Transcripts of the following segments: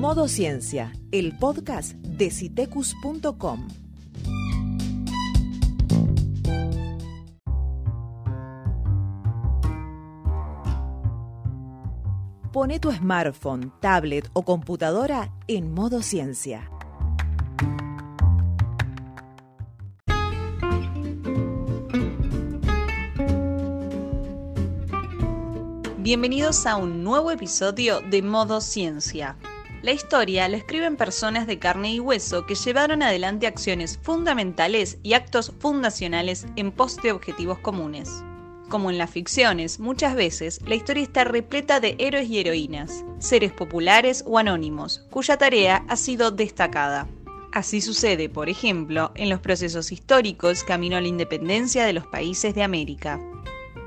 Modo Ciencia, el podcast de citecus.com. Pone tu smartphone, tablet o computadora en modo ciencia. Bienvenidos a un nuevo episodio de Modo Ciencia. La historia la escriben personas de carne y hueso que llevaron adelante acciones fundamentales y actos fundacionales en pos de objetivos comunes. Como en las ficciones, muchas veces la historia está repleta de héroes y heroínas, seres populares o anónimos, cuya tarea ha sido destacada. Así sucede, por ejemplo, en los procesos históricos camino a la independencia de los países de América.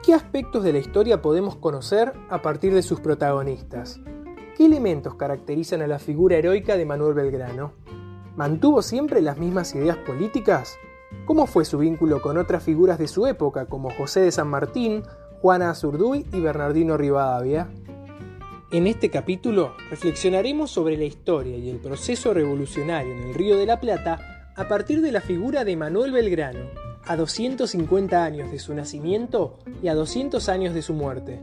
¿Qué aspectos de la historia podemos conocer a partir de sus protagonistas? ¿Qué elementos caracterizan a la figura heroica de Manuel Belgrano? ¿Mantuvo siempre las mismas ideas políticas? ¿Cómo fue su vínculo con otras figuras de su época como José de San Martín, Juana Azurduy y Bernardino Rivadavia? En este capítulo reflexionaremos sobre la historia y el proceso revolucionario en el Río de la Plata a partir de la figura de Manuel Belgrano, a 250 años de su nacimiento y a 200 años de su muerte.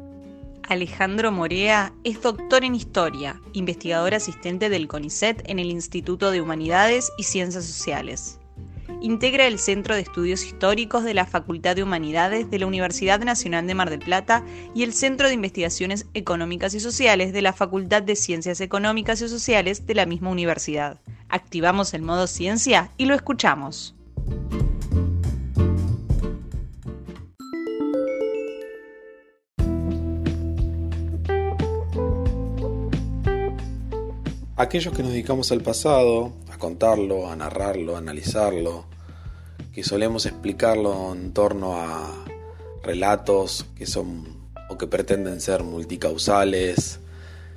Alejandro Morea es doctor en historia, investigador asistente del CONICET en el Instituto de Humanidades y Ciencias Sociales. Integra el Centro de Estudios Históricos de la Facultad de Humanidades de la Universidad Nacional de Mar del Plata y el Centro de Investigaciones Económicas y Sociales de la Facultad de Ciencias Económicas y Sociales de la misma universidad. Activamos el modo ciencia y lo escuchamos. Aquellos que nos dedicamos al pasado, a contarlo, a narrarlo, a analizarlo, que solemos explicarlo en torno a relatos que son o que pretenden ser multicausales,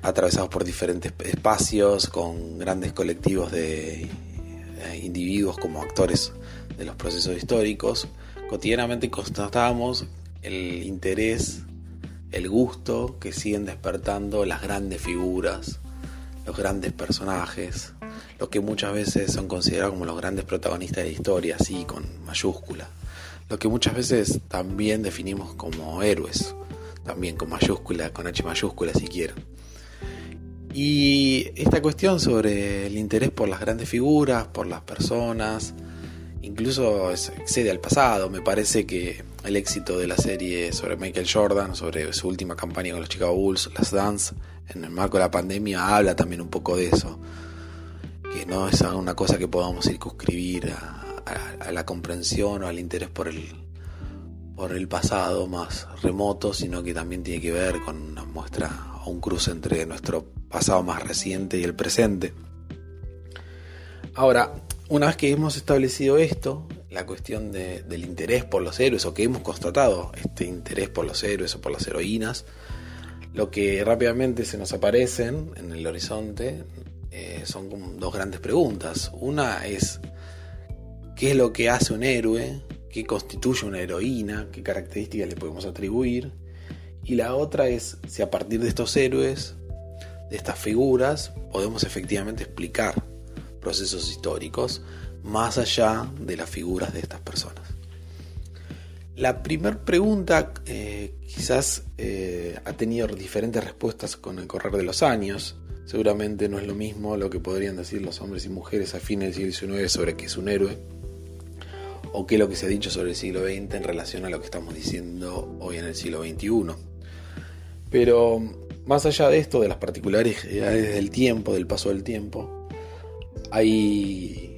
atravesados por diferentes espacios, con grandes colectivos de eh, individuos como actores de los procesos históricos, cotidianamente constatamos el interés, el gusto que siguen despertando las grandes figuras los grandes personajes, los que muchas veces son considerados como los grandes protagonistas de la historia, así con mayúscula, lo que muchas veces también definimos como héroes, también con mayúscula, con H mayúscula si quieren. Y esta cuestión sobre el interés por las grandes figuras, por las personas, incluso excede al pasado. Me parece que el éxito de la serie sobre Michael Jordan, sobre su última campaña con los Chicago Bulls, Las Dance, en el marco de la pandemia, habla también un poco de eso. Que no es una cosa que podamos circunscribir a, la comprensión o al interés por el, por el pasado más remoto, sino que también tiene que ver con una muestra o un cruce entre nuestro pasado más reciente y el presente. Ahora, una vez que hemos establecido esto, la cuestión del interés por los héroes, o que hemos constatado este interés por los héroes o por las heroínas, lo que rápidamente se nos aparecen en el horizonte eh, son dos grandes preguntas. Una es, ¿qué es lo que hace un héroe? ¿Qué constituye una heroína? ¿Qué características le podemos atribuir? Y la otra es si a partir de estos héroes, de estas figuras, podemos efectivamente explicar procesos históricos más allá de las figuras de estas personas. La primera pregunta eh, quizás eh, ha tenido diferentes respuestas con el correr de los años. Seguramente no es lo mismo lo que podrían decir los hombres y mujeres a fines del siglo XIX sobre qué es un héroe o qué es lo que se ha dicho sobre el siglo XX en relación a lo que estamos diciendo hoy en el siglo XXI. Pero más allá de esto, de las particularidades del tiempo, del paso del tiempo, hay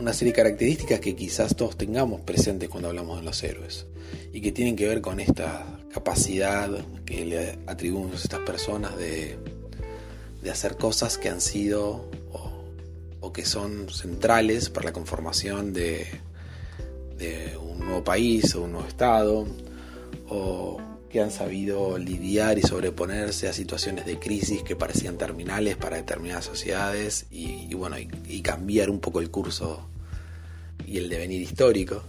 una serie de características que quizás todos tengamos presentes cuando hablamos de los héroes y que tienen que ver con esta capacidad que le atribuimos a estas personas de, hacer cosas que han sido o, que son centrales para la conformación de, de un nuevo país o un nuevo estado o que han sabido lidiar y sobreponerse a situaciones de crisis que parecían terminales para determinadas sociedades y, bueno, y, cambiar un poco el curso y el devenir histórico,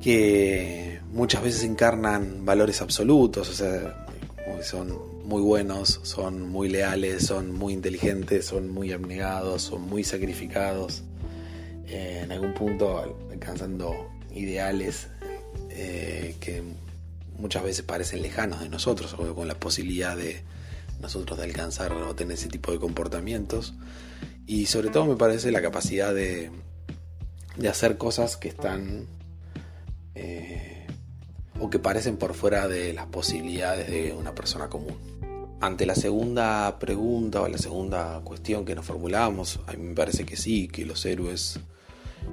que muchas veces encarnan valores absolutos, o sea, son muy buenos, son muy leales, son muy inteligentes, son muy abnegados, son muy sacrificados, eh, en algún punto alcanzando ideales eh, que muchas veces parecen lejanos de nosotros o con la posibilidad de nosotros de alcanzar o tener ese tipo de comportamientos. Y sobre todo me parece la capacidad de, de hacer cosas que están eh, o que parecen por fuera de las posibilidades de una persona común. Ante la segunda pregunta o la segunda cuestión que nos formulamos, a mí me parece que sí, que los héroes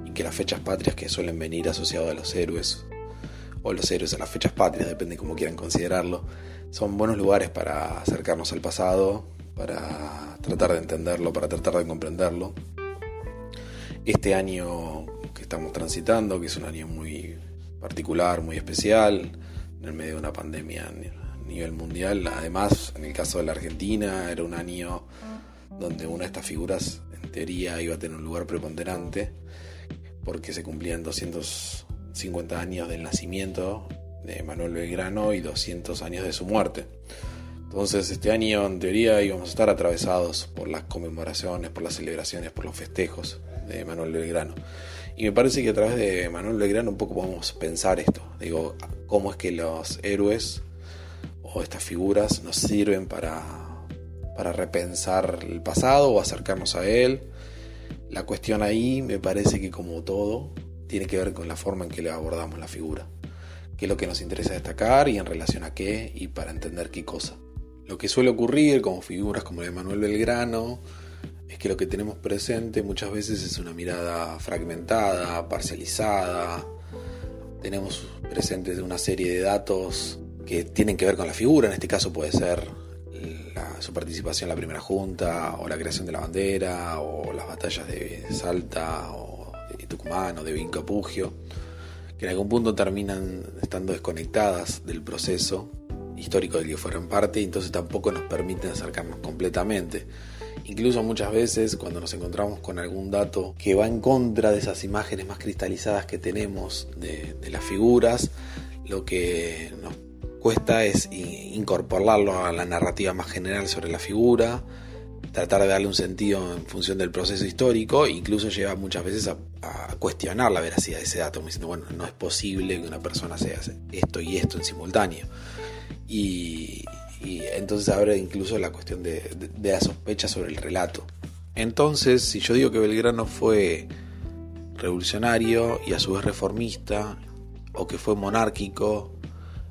y que las fechas patrias que suelen venir asociadas a los héroes, o los héroes a las fechas patrias, depende de cómo quieran considerarlo, son buenos lugares para acercarnos al pasado, para tratar de entenderlo, para tratar de comprenderlo. Este año que estamos transitando, que es un año muy particular, muy especial, en el medio de una pandemia a nivel mundial. Además, en el caso de la Argentina, era un año donde una de estas figuras, en teoría, iba a tener un lugar preponderante, porque se cumplían 250 años del nacimiento de Manuel Belgrano y 200 años de su muerte. Entonces este año en teoría íbamos a estar atravesados por las conmemoraciones, por las celebraciones, por los festejos de Manuel Belgrano. Y me parece que a través de Manuel Belgrano un poco podemos pensar esto. Digo, cómo es que los héroes o estas figuras nos sirven para, para repensar el pasado o acercarnos a él. La cuestión ahí me parece que como todo tiene que ver con la forma en que le abordamos la figura. Qué es lo que nos interesa destacar y en relación a qué y para entender qué cosa. Lo que suele ocurrir con figuras como la de Manuel Belgrano es que lo que tenemos presente muchas veces es una mirada fragmentada, parcializada. Tenemos presentes una serie de datos que tienen que ver con la figura, en este caso puede ser su participación en la primera junta, o la creación de la bandera, o las batallas de Salta, o de Tucumán, o de Vincapugio, que en algún punto terminan estando desconectadas del proceso histórico del que fueron parte y entonces tampoco nos permiten acercarnos completamente. Incluso muchas veces cuando nos encontramos con algún dato que va en contra de esas imágenes más cristalizadas que tenemos de, las figuras, lo que nos cuesta es incorporarlo a la narrativa más general sobre la figura, tratar de darle un sentido en función del proceso histórico, incluso lleva muchas veces a, cuestionar la veracidad de ese dato, diciendo, bueno, no es posible que una persona sea esto y esto en simultáneo. Y, entonces abre incluso la cuestión de, la sospecha sobre el relato. Entonces, si yo digo que Belgrano fue revolucionario y a su vez reformista, o que fue monárquico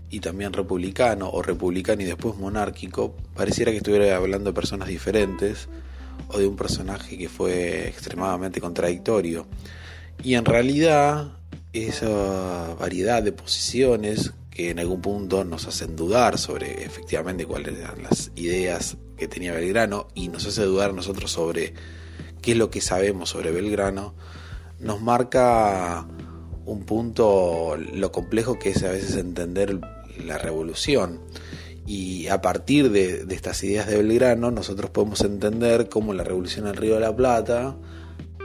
y también republicano, o republicano y después monárquico, pareciera que estuviera hablando de personas diferentes, o de un personaje que fue extremadamente contradictorio. Y en realidad, esa variedad de posiciones que en algún punto nos hacen dudar sobre efectivamente cuáles eran las ideas que tenía Belgrano y nos hace dudar nosotros sobre qué es lo que sabemos sobre Belgrano, nos marca un punto lo complejo que es a veces entender la revolución. Y a partir de, de estas ideas de Belgrano, nosotros podemos entender cómo la revolución en Río de la Plata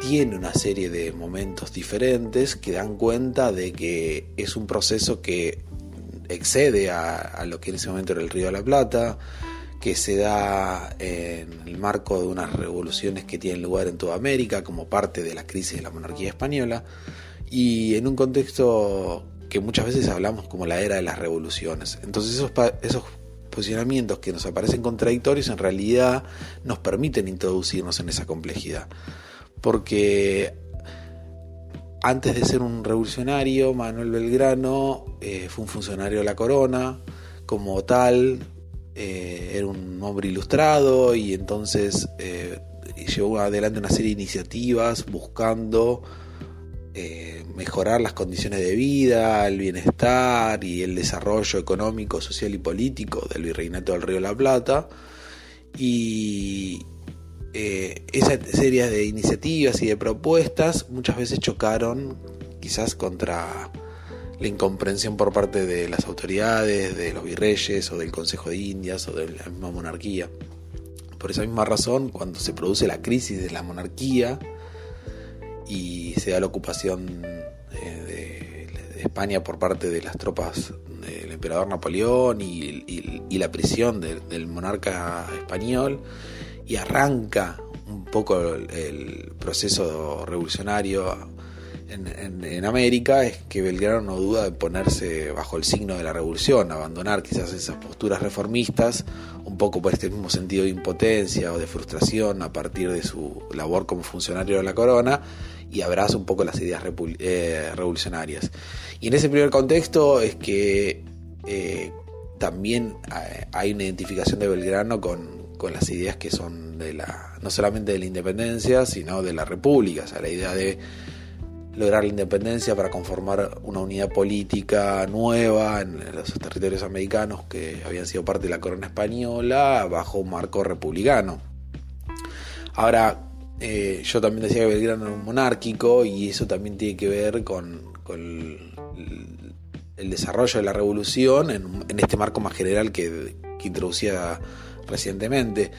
tiene una serie de momentos diferentes que dan cuenta de que es un proceso que excede a, lo que en ese momento era el Río de la Plata, que se da en el marco de unas revoluciones que tienen lugar en toda América como parte de la crisis de la monarquía española y en un contexto que muchas veces hablamos como la era de las revoluciones. Entonces esos, esos posicionamientos que nos aparecen contradictorios en realidad nos permiten introducirnos en esa complejidad. Porque antes de ser un revolucionario, Manuel Belgrano eh, fue un funcionario de la corona, como tal, eh, era un hombre ilustrado y entonces eh, llevó adelante una serie de iniciativas buscando mejorar las condiciones de vida, el bienestar y el desarrollo económico, social y político del virreinato del Río de la Plata. Y, eh, esa serie de iniciativas y de propuestas muchas veces chocaron quizás contra la incomprensión por parte de las autoridades, de los virreyes o del Consejo de Indias o de la misma monarquía. Por esa misma razón, cuando se produce la crisis de la monarquía y se da la ocupación eh, de, España por parte de las tropas del emperador Napoleón y, la prisión del monarca español y arranca un poco el, proceso revolucionario en, América es que Belgrano no duda de ponerse bajo el signo de la revolución, abandonar quizás esas posturas reformistas, un poco por este mismo sentido de impotencia o de frustración a partir de su labor como funcionario de la corona, y abraza un poco las ideas eh, revolucionarias. Y en ese primer contexto es que eh, también hay una identificación de Belgrano con, las ideas que son de la, no solamente de la independencia, sino de la república, o sea, la idea de lograr la independencia para conformar una unidad política nueva en los territorios americanos que habían sido parte de la corona española bajo un marco republicano. Ahora, eh, yo también decía que Belgrano era un monárquico y eso también tiene que ver con, el, desarrollo de la revolución en, este marco más general que, introducía recientemente.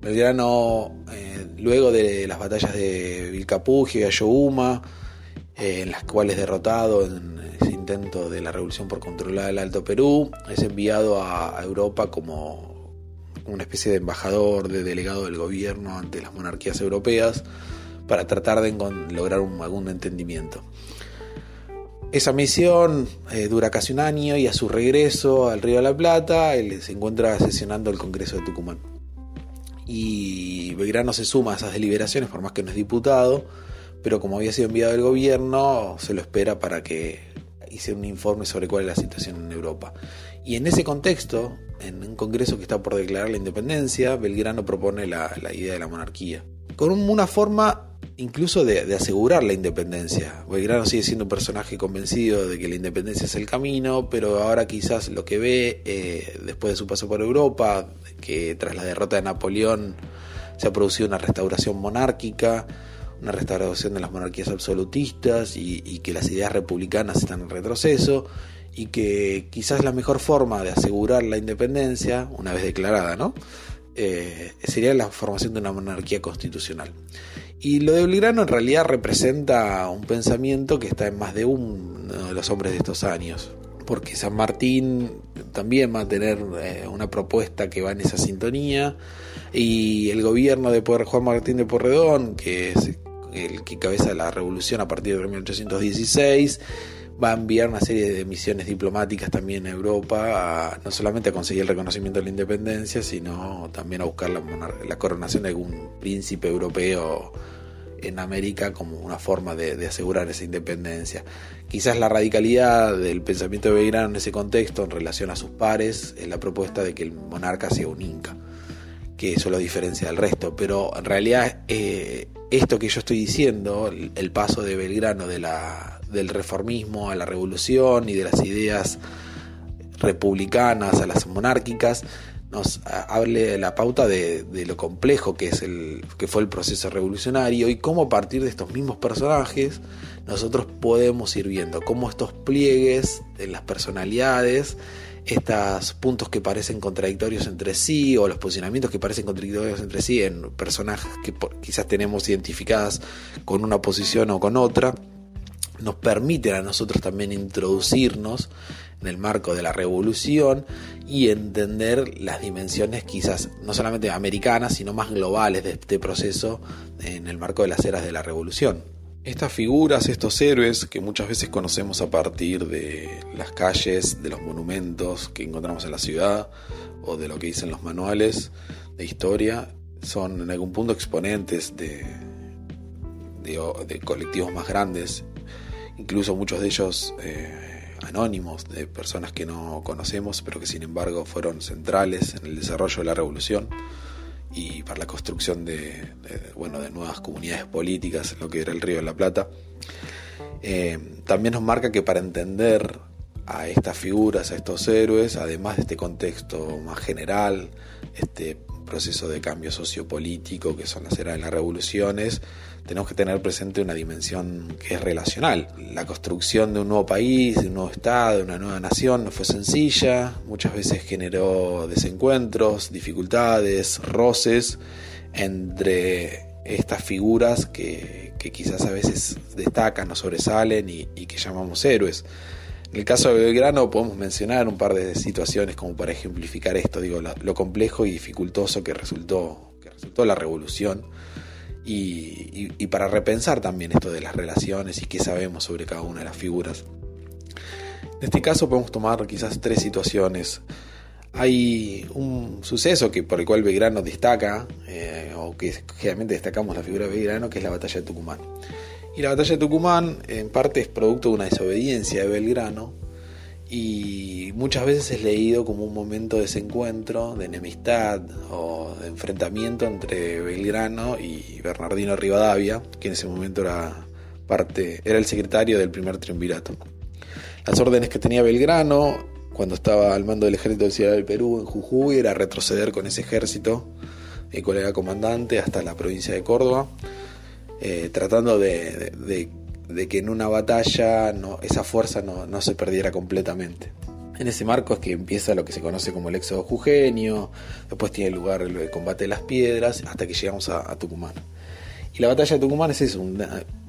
Belgrano, eh, luego de las batallas de Vilcapugio y Ayohuma, eh, en las cuales derrotado en ese intento de la revolución por controlar el Alto Perú, es enviado a Europa como una especie de embajador, de delegado del gobierno ante las monarquías europeas, para tratar de lograr un, algún entendimiento. Esa misión eh, dura casi un año y a su regreso al Río de la Plata él se encuentra sesionando el Congreso de Tucumán. Y Belgrano se suma a esas deliberaciones, por más que no es diputado, pero como había sido enviado del gobierno, se lo espera para que hice un informe sobre cuál es la situación en Europa. Y en ese contexto, en un congreso que está por declarar la independencia, Belgrano propone la, idea de la monarquía. Con una forma incluso de, asegurar la independencia. Belgrano sigue siendo un personaje convencido de que la independencia es el camino, pero ahora quizás lo que ve eh, después de su paso por Europa, que tras la derrota de Napoleón se ha producido una restauración monárquica, una restauración de las monarquías absolutistas y, que las ideas republicanas están en retroceso y que quizás la mejor forma de asegurar la independencia, una vez declarada, ¿no? Eh, sería la formación de una monarquía constitucional. Y lo de Belgrano en realidad representa un pensamiento que está en más de uno de los hombres de estos años, porque San Martín también va a tener eh, una propuesta que va en esa sintonía, y el gobierno de Juan Martín de Porredón, que es el que cabeza la revolución a partir de 1816, va a enviar una serie de misiones diplomáticas también a Europa, no solamente a conseguir el reconocimiento de la independencia, sino también a buscar la, coronación de algún príncipe europeo en América como una forma de, asegurar esa independencia. Quizás la radicalidad del pensamiento de Belgrano en ese contexto en relación a sus pares es la propuesta de que el monarca sea un inca, que eso lo diferencia del resto, pero en realidad eh, esto que yo estoy diciendo, el, paso de Belgrano de del reformismo a la revolución y de las ideas republicanas a las monárquicas, nos hable de la pauta de, lo complejo que, es el, que fue el proceso revolucionario y cómo a partir de estos mismos personajes nosotros podemos ir viendo cómo estos pliegues en las personalidades estos puntos que parecen contradictorios entre sí o los posicionamientos que parecen contradictorios entre sí en personajes que quizás tenemos identificadas con una posición o con otra, nos permiten a nosotros también introducirnos en el marco de la revolución y entender las dimensiones quizás no solamente americanas, sino más globales de este proceso en el marco de las eras de la revolución. Estas figuras, estos héroes que muchas veces conocemos a partir de las calles, de los monumentos que encontramos en la ciudad o de lo que dicen los manuales de historia, son en algún punto exponentes de, de, colectivos más grandes, incluso muchos de ellos eh, anónimos, de personas que no conocemos, pero que sin embargo fueron centrales en el desarrollo de la revolución y para la construcción de, bueno, de nuevas comunidades políticas, lo que era el Río de la Plata. Eh, también nos marca que para entender a estas figuras, a estos héroes, además de este contexto más general, este proceso de cambio sociopolítico que son las eras de las revoluciones, tenemos que tener presente una dimensión que es relacional. La construcción de un nuevo país, de un nuevo Estado, de una nueva nación no fue sencilla, muchas veces generó desencuentros, dificultades, roces entre estas figuras que, quizás a veces destacan o sobresalen y, que llamamos héroes. En el caso de Belgrano podemos mencionar un par de situaciones como para ejemplificar esto, digo, lo, complejo y dificultoso que resultó, que resultó la revolución y, para repensar también esto de las relaciones y qué sabemos sobre cada una de las figuras. En este caso podemos tomar quizás tres situaciones. Hay un suceso que, por el cual Belgrano destaca, eh, o que generalmente destacamos la figura de Belgrano, que es la batalla de Tucumán. Y la batalla de Tucumán en parte es producto de una desobediencia de Belgrano y muchas veces es leído como un momento de desencuentro, de enemistad o de enfrentamiento entre Belgrano y Bernardino Rivadavia, que en ese momento era parte, era el secretario del primer triunvirato. Las órdenes que tenía Belgrano cuando estaba al mando del ejército del Ciudad del Perú en Jujuy era retroceder con ese ejército, el cual era comandante, hasta la provincia de Córdoba eh, tratando de, que en una batalla esa fuerza no, se perdiera completamente. En ese marco es que empieza lo que se conoce como el éxodo jujeño, después tiene lugar el combate de las piedras, hasta que llegamos a, Tucumán. Y la batalla de Tucumán es eso,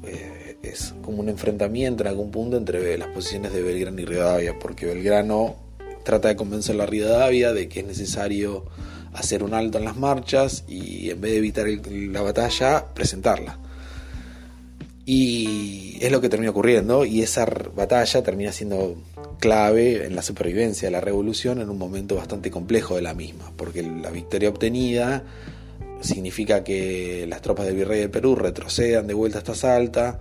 eh, como un enfrentamiento en algún punto entre las posiciones de Belgrano y Rivadavia, porque Belgrano trata de convencer a Rivadavia de que es necesario hacer un alto en las marchas y en vez de evitar la batalla, presentarla. Y es lo que termina ocurriendo y esa batalla termina siendo clave en la supervivencia de la revolución en un momento bastante complejo de la misma, porque la victoria obtenida significa que las tropas del virrey del Perú retrocedan de vuelta hasta Salta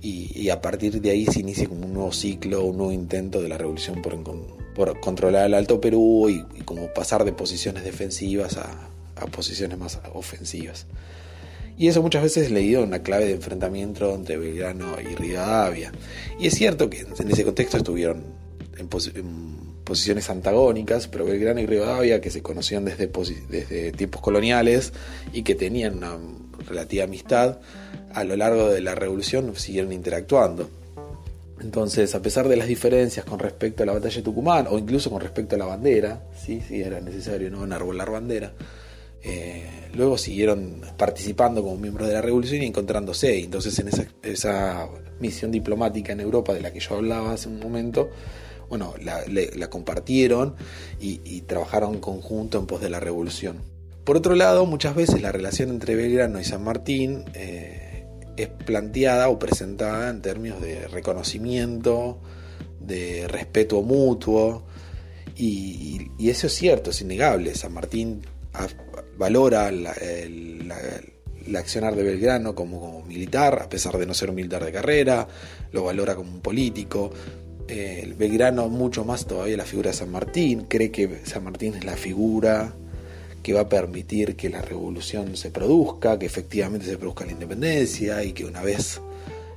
y, a partir de ahí se inicia como un nuevo ciclo, un nuevo intento de la revolución por, controlar el Alto Perú y, como pasar de posiciones defensivas a posiciones más ofensivas. Y eso muchas veces es leído en una clave de enfrentamiento entre Belgrano y Rivadavia. Y es cierto que en ese contexto estuvieron en, posiciones antagónicas, pero Belgrano y Rivadavia, que se conocían desde, desde tiempos coloniales y que tenían una relativa amistad, a lo largo de la revolución siguieron interactuando. Entonces, a pesar de las diferencias con respecto a la batalla de Tucumán, o incluso con respecto a la bandera, sí, sí era necesario no enarbolar bandera, eh, luego siguieron participando como miembros de la revolución y encontrándose. Entonces en esa, misión diplomática en Europa de la que yo hablaba hace un momento, bueno, la, compartieron y, trabajaron en conjunto en pos de la revolución. Por otro lado, muchas veces la relación entre Belgrano y San Martín eh, es planteada o presentada en términos de reconocimiento, de respeto mutuo, y, y eso es cierto, es innegable. San Martín valora la, el, accionar de Belgrano como, militar, a pesar de no ser un militar de carrera, lo valora como un político. Belgrano mucho más todavía la figura de San Martín, cree que San Martín es la figura que va a permitir que la revolución se produzca, que efectivamente se produzca la independencia y que una vez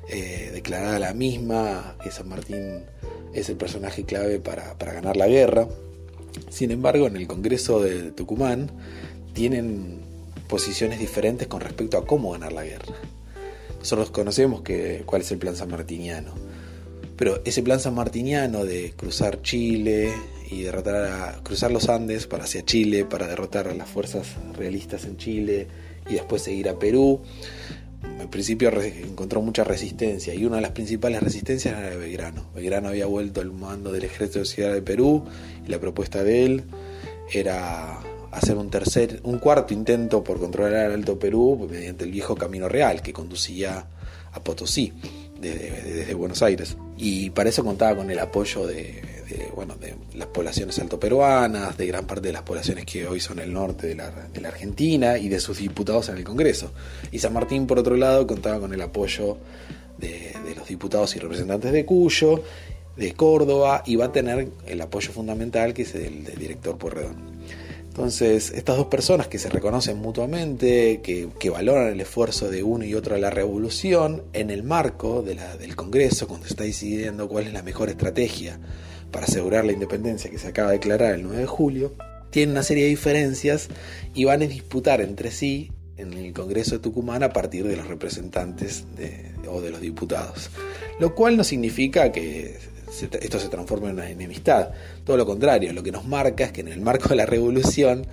eh, declarada la misma, que San Martín es el personaje clave para, para ganar la guerra. Sin embargo, en el Congreso de Tucumán, tienen posiciones diferentes con respecto a cómo ganar la guerra. Nosotros conocemos que, cuál es el plan sanmartiniano, pero ese plan sanmartiniano de cruzar Chile y derrotar a, cruzar los Andes para hacia Chile, para derrotar a las fuerzas realistas en Chile y después seguir a Perú, en principio encontró mucha resistencia y una de las principales resistencias era de Belgrano. Belgrano había vuelto al mando del ejército de Ciudad de Perú y la propuesta de él era hacer un tercer, un cuarto intento por controlar el Alto Perú mediante el viejo Camino Real que conducía a Potosí desde, Buenos Aires. Y para eso contaba con el apoyo de, bueno, de las poblaciones altoperuanas, de gran parte de las poblaciones que hoy son el norte de la, de la Argentina y de sus diputados en el Congreso. Y San Martín, por otro lado, contaba con el apoyo de, de los diputados y representantes de Cuyo, de Córdoba, y va a tener el apoyo fundamental que es el del director Porredón. Entonces, estas dos personas que se reconocen mutuamente, que, valoran el esfuerzo de uno y otro de la revolución, en el marco de del Congreso, cuando se está decidiendo cuál es la mejor estrategia para asegurar la independencia que se acaba de declarar el 9 de julio, tienen una serie de diferencias y van a disputar entre sí en el Congreso de Tucumán a partir de los representantes o de los diputados. Lo cual no significa que esto se transforma en una enemistad. Todo lo contrario, lo que nos marca es que en el marco de la revolución,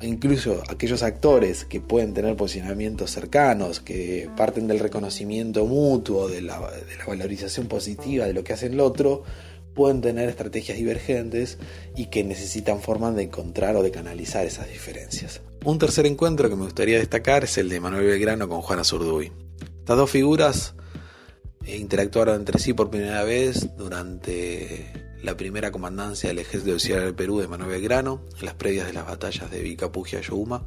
incluso aquellos actores que pueden tener posicionamientos cercanos, que parten del reconocimiento mutuo, de la, valorización positiva de lo que hace el otro, pueden tener estrategias divergentes y que necesitan formas de encontrar o de canalizar esas diferencias. Un tercer encuentro que me gustaría destacar es el de Manuel Belgrano con Juana Zurduy. Estas dos figuras interactuaron entre sí por primera vez durante la primera comandancia del ejército del Perú de Manuel Belgrano, en las previas de las batallas de Vicapugia y Yohuma,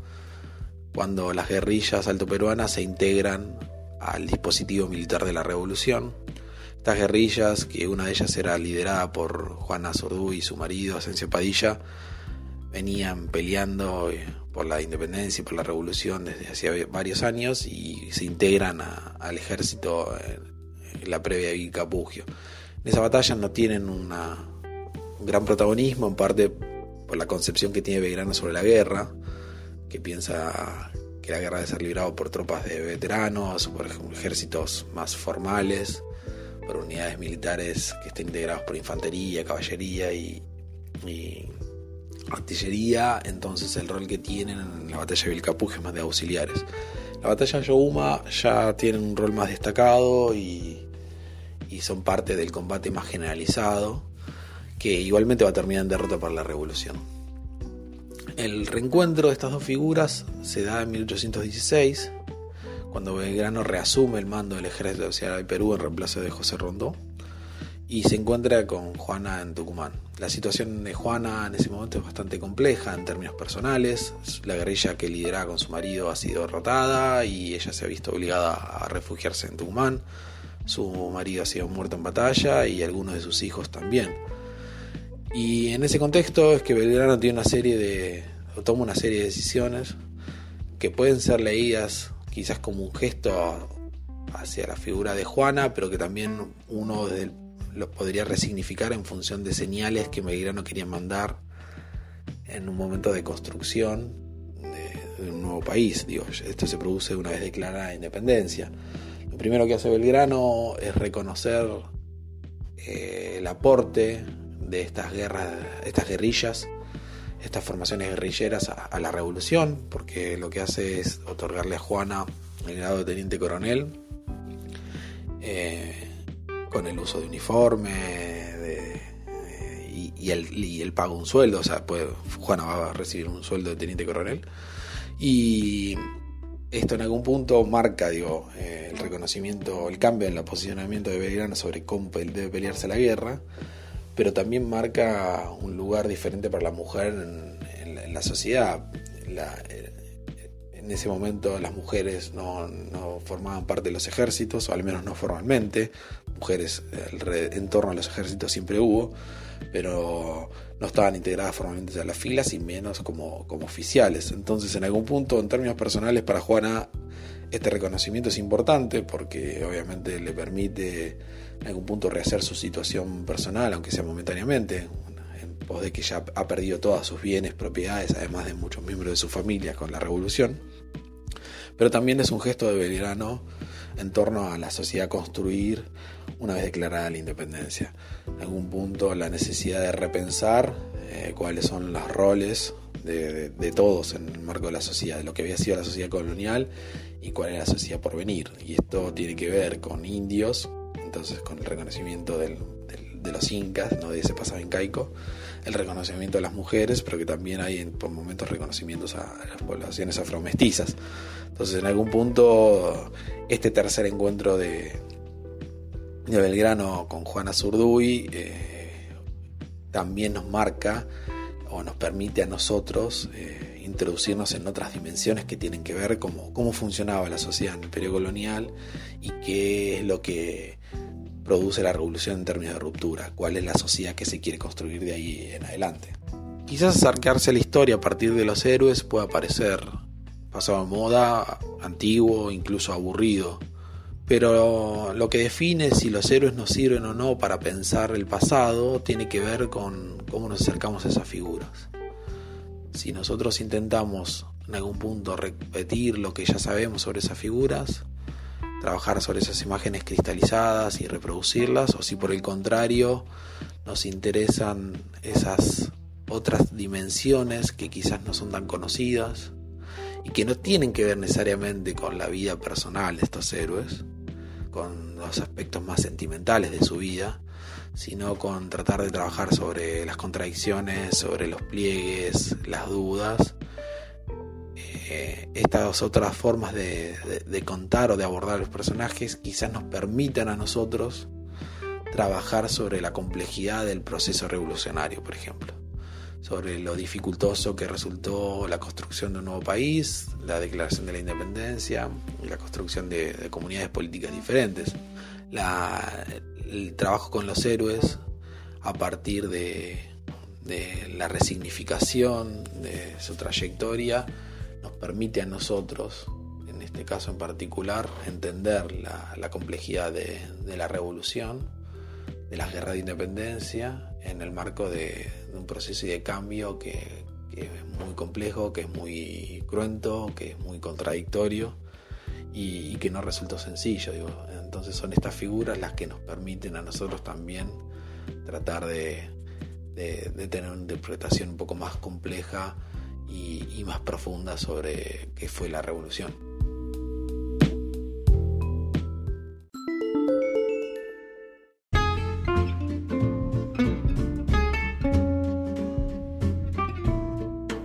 cuando las guerrillas altoperuanas se integran al dispositivo militar de la revolución. Estas guerrillas, que una de ellas era liderada por Juana Zurduy y su marido Asencio Padilla, venían peleando eh, por la independencia y por la revolución desde hacía varios años y se integran al ejército en la previa de Vilcapugio. En esa batalla no tienen un gran protagonismo, en parte por la concepción que tiene Belgrano sobre la guerra, que piensa que la guerra debe ser librada por tropas de veteranos, por ejércitos más formales, por unidades militares que estén integrados por infantería, caballería y, artillería, entonces el rol que tienen en la batalla de Vilcapugio es más de auxiliares. La batalla de Yohuma ya tiene un rol más destacado y y son parte del combate más generalizado, que igualmente va a terminar en derrota para la revolución. El reencuentro de estas dos figuras se da en 1816, cuando Belgrano reasume el mando del ejército auxiliar del Perú en reemplazo de José Rondó y se encuentra con Juana en Tucumán. La situación de Juana en ese momento es bastante compleja en términos personales. La guerrilla que lideraba con su marido ha sido derrotada y ella se ha visto obligada a refugiarse en Tucumán. Su marido ha sido muerto en batalla y algunos de sus hijos también. Y en ese contexto es que Belgrano tiene una serie de. toma una serie de decisiones que pueden ser leídas quizás como un gesto hacia la figura de Juana, pero que también uno lo podría resignificar en función de señales que Belgrano quería mandar en un momento de construcción de, un nuevo país. Digo, esto se produce una vez declarada la independencia. Lo primero que hace Belgrano es reconocer eh, el aporte de estas guerras, estas guerrillas, estas formaciones guerrilleras a, la revolución, porque lo que hace es otorgarle a Juana el grado de teniente coronel, eh, con el uso de uniforme y, el, pago de un sueldo, o sea, pues, Juana va a recibir un sueldo de teniente coronel. Y esto en algún punto marca digo, eh, el reconocimiento, el cambio en el posicionamiento de Belgrano sobre cómo debe pelearse la guerra, pero también marca un lugar diferente para la mujer en, la sociedad. Eh, en ese momento las mujeres no, formaban parte de los ejércitos, o al menos no formalmente. Mujeres en torno a los ejércitos siempre hubo, pero no estaban integradas formalmente a las filas y menos como, como oficiales. Entonces, en algún punto, en términos personales, para Juana este reconocimiento es importante porque obviamente le permite en algún punto rehacer su situación personal, aunque sea momentáneamente, en pos de que ya ha perdido todos sus bienes, propiedades, además de muchos miembros de su familia con la revolución. Pero también es un gesto de Belgrano en torno a la sociedad construir una vez declarada la independencia. En algún punto la necesidad de repensar eh, cuáles son los roles de, todos en el marco de la sociedad, de lo que había sido la sociedad colonial y cuál es la sociedad por venir. Y esto tiene que ver con indios, entonces con el reconocimiento de los incas, no de ese pasado incaico, el reconocimiento de las mujeres, pero que también hay en, por momentos reconocimientos a, las poblaciones afromestizas. Entonces en algún punto este tercer encuentro de, de Belgrano con Juana Zurduy eh, también nos marca o nos permite a nosotros eh, introducirnos en otras dimensiones que tienen que ver con cómo funcionaba la sociedad en el periodo colonial y qué es lo que produce la revolución en términos de ruptura, cuál es la sociedad que se quiere construir de ahí en adelante. Quizás acercarse a la historia a partir de los héroes pueda parecer pasado de moda, antiguo, incluso aburrido, pero lo que define si los héroes nos sirven o no para pensar el pasado tiene que ver con cómo nos acercamos a esas figuras. Si nosotros intentamos en algún punto repetir lo que ya sabemos sobre esas figuras, trabajar sobre esas imágenes cristalizadas y reproducirlas, o si por el contrario nos interesan esas otras dimensiones que quizás no son tan conocidas y que no tienen que ver necesariamente con la vida personal de estos héroes, con los aspectos más sentimentales de su vida, sino con tratar de trabajar sobre las contradicciones, sobre los pliegues, las dudas. Eh, estas otras formas de, de, contar o de abordar los personajes quizás nos permitan a nosotros trabajar sobre la complejidad del proceso revolucionario, por ejemplo, sobre lo dificultoso que resultó la construcción de un nuevo país, la declaración de la independencia la construcción de, de comunidades políticas diferentes. El trabajo con los héroes a partir de, la resignificación de su trayectoria nos permite a nosotros, en este caso en particular, entender la, complejidad de, la revolución, de las guerras de independencia, en el marco de, un proceso de cambio que, es muy complejo, que es muy cruento, que es muy contradictorio y, que no resultó sencillo. Entonces son estas figuras las que nos permiten a nosotros también tratar de, tener una interpretación un poco más compleja y más profunda sobre qué fue la revolución.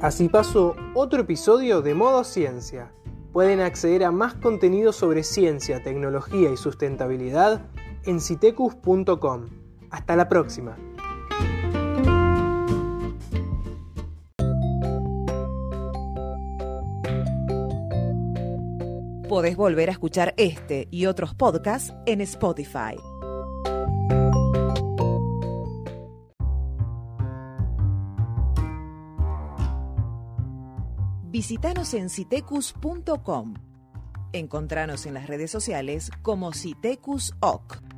Así pasó otro episodio de Modo Ciencia pueden acceder a más contenido sobre ciencia, tecnología y sustentabilidad en citecus.com. Hasta la próxima. Podés volver a escuchar este y otros podcasts en Spotify. Visítanos en citecus.com. Encontranos en las redes sociales como Citecus OC.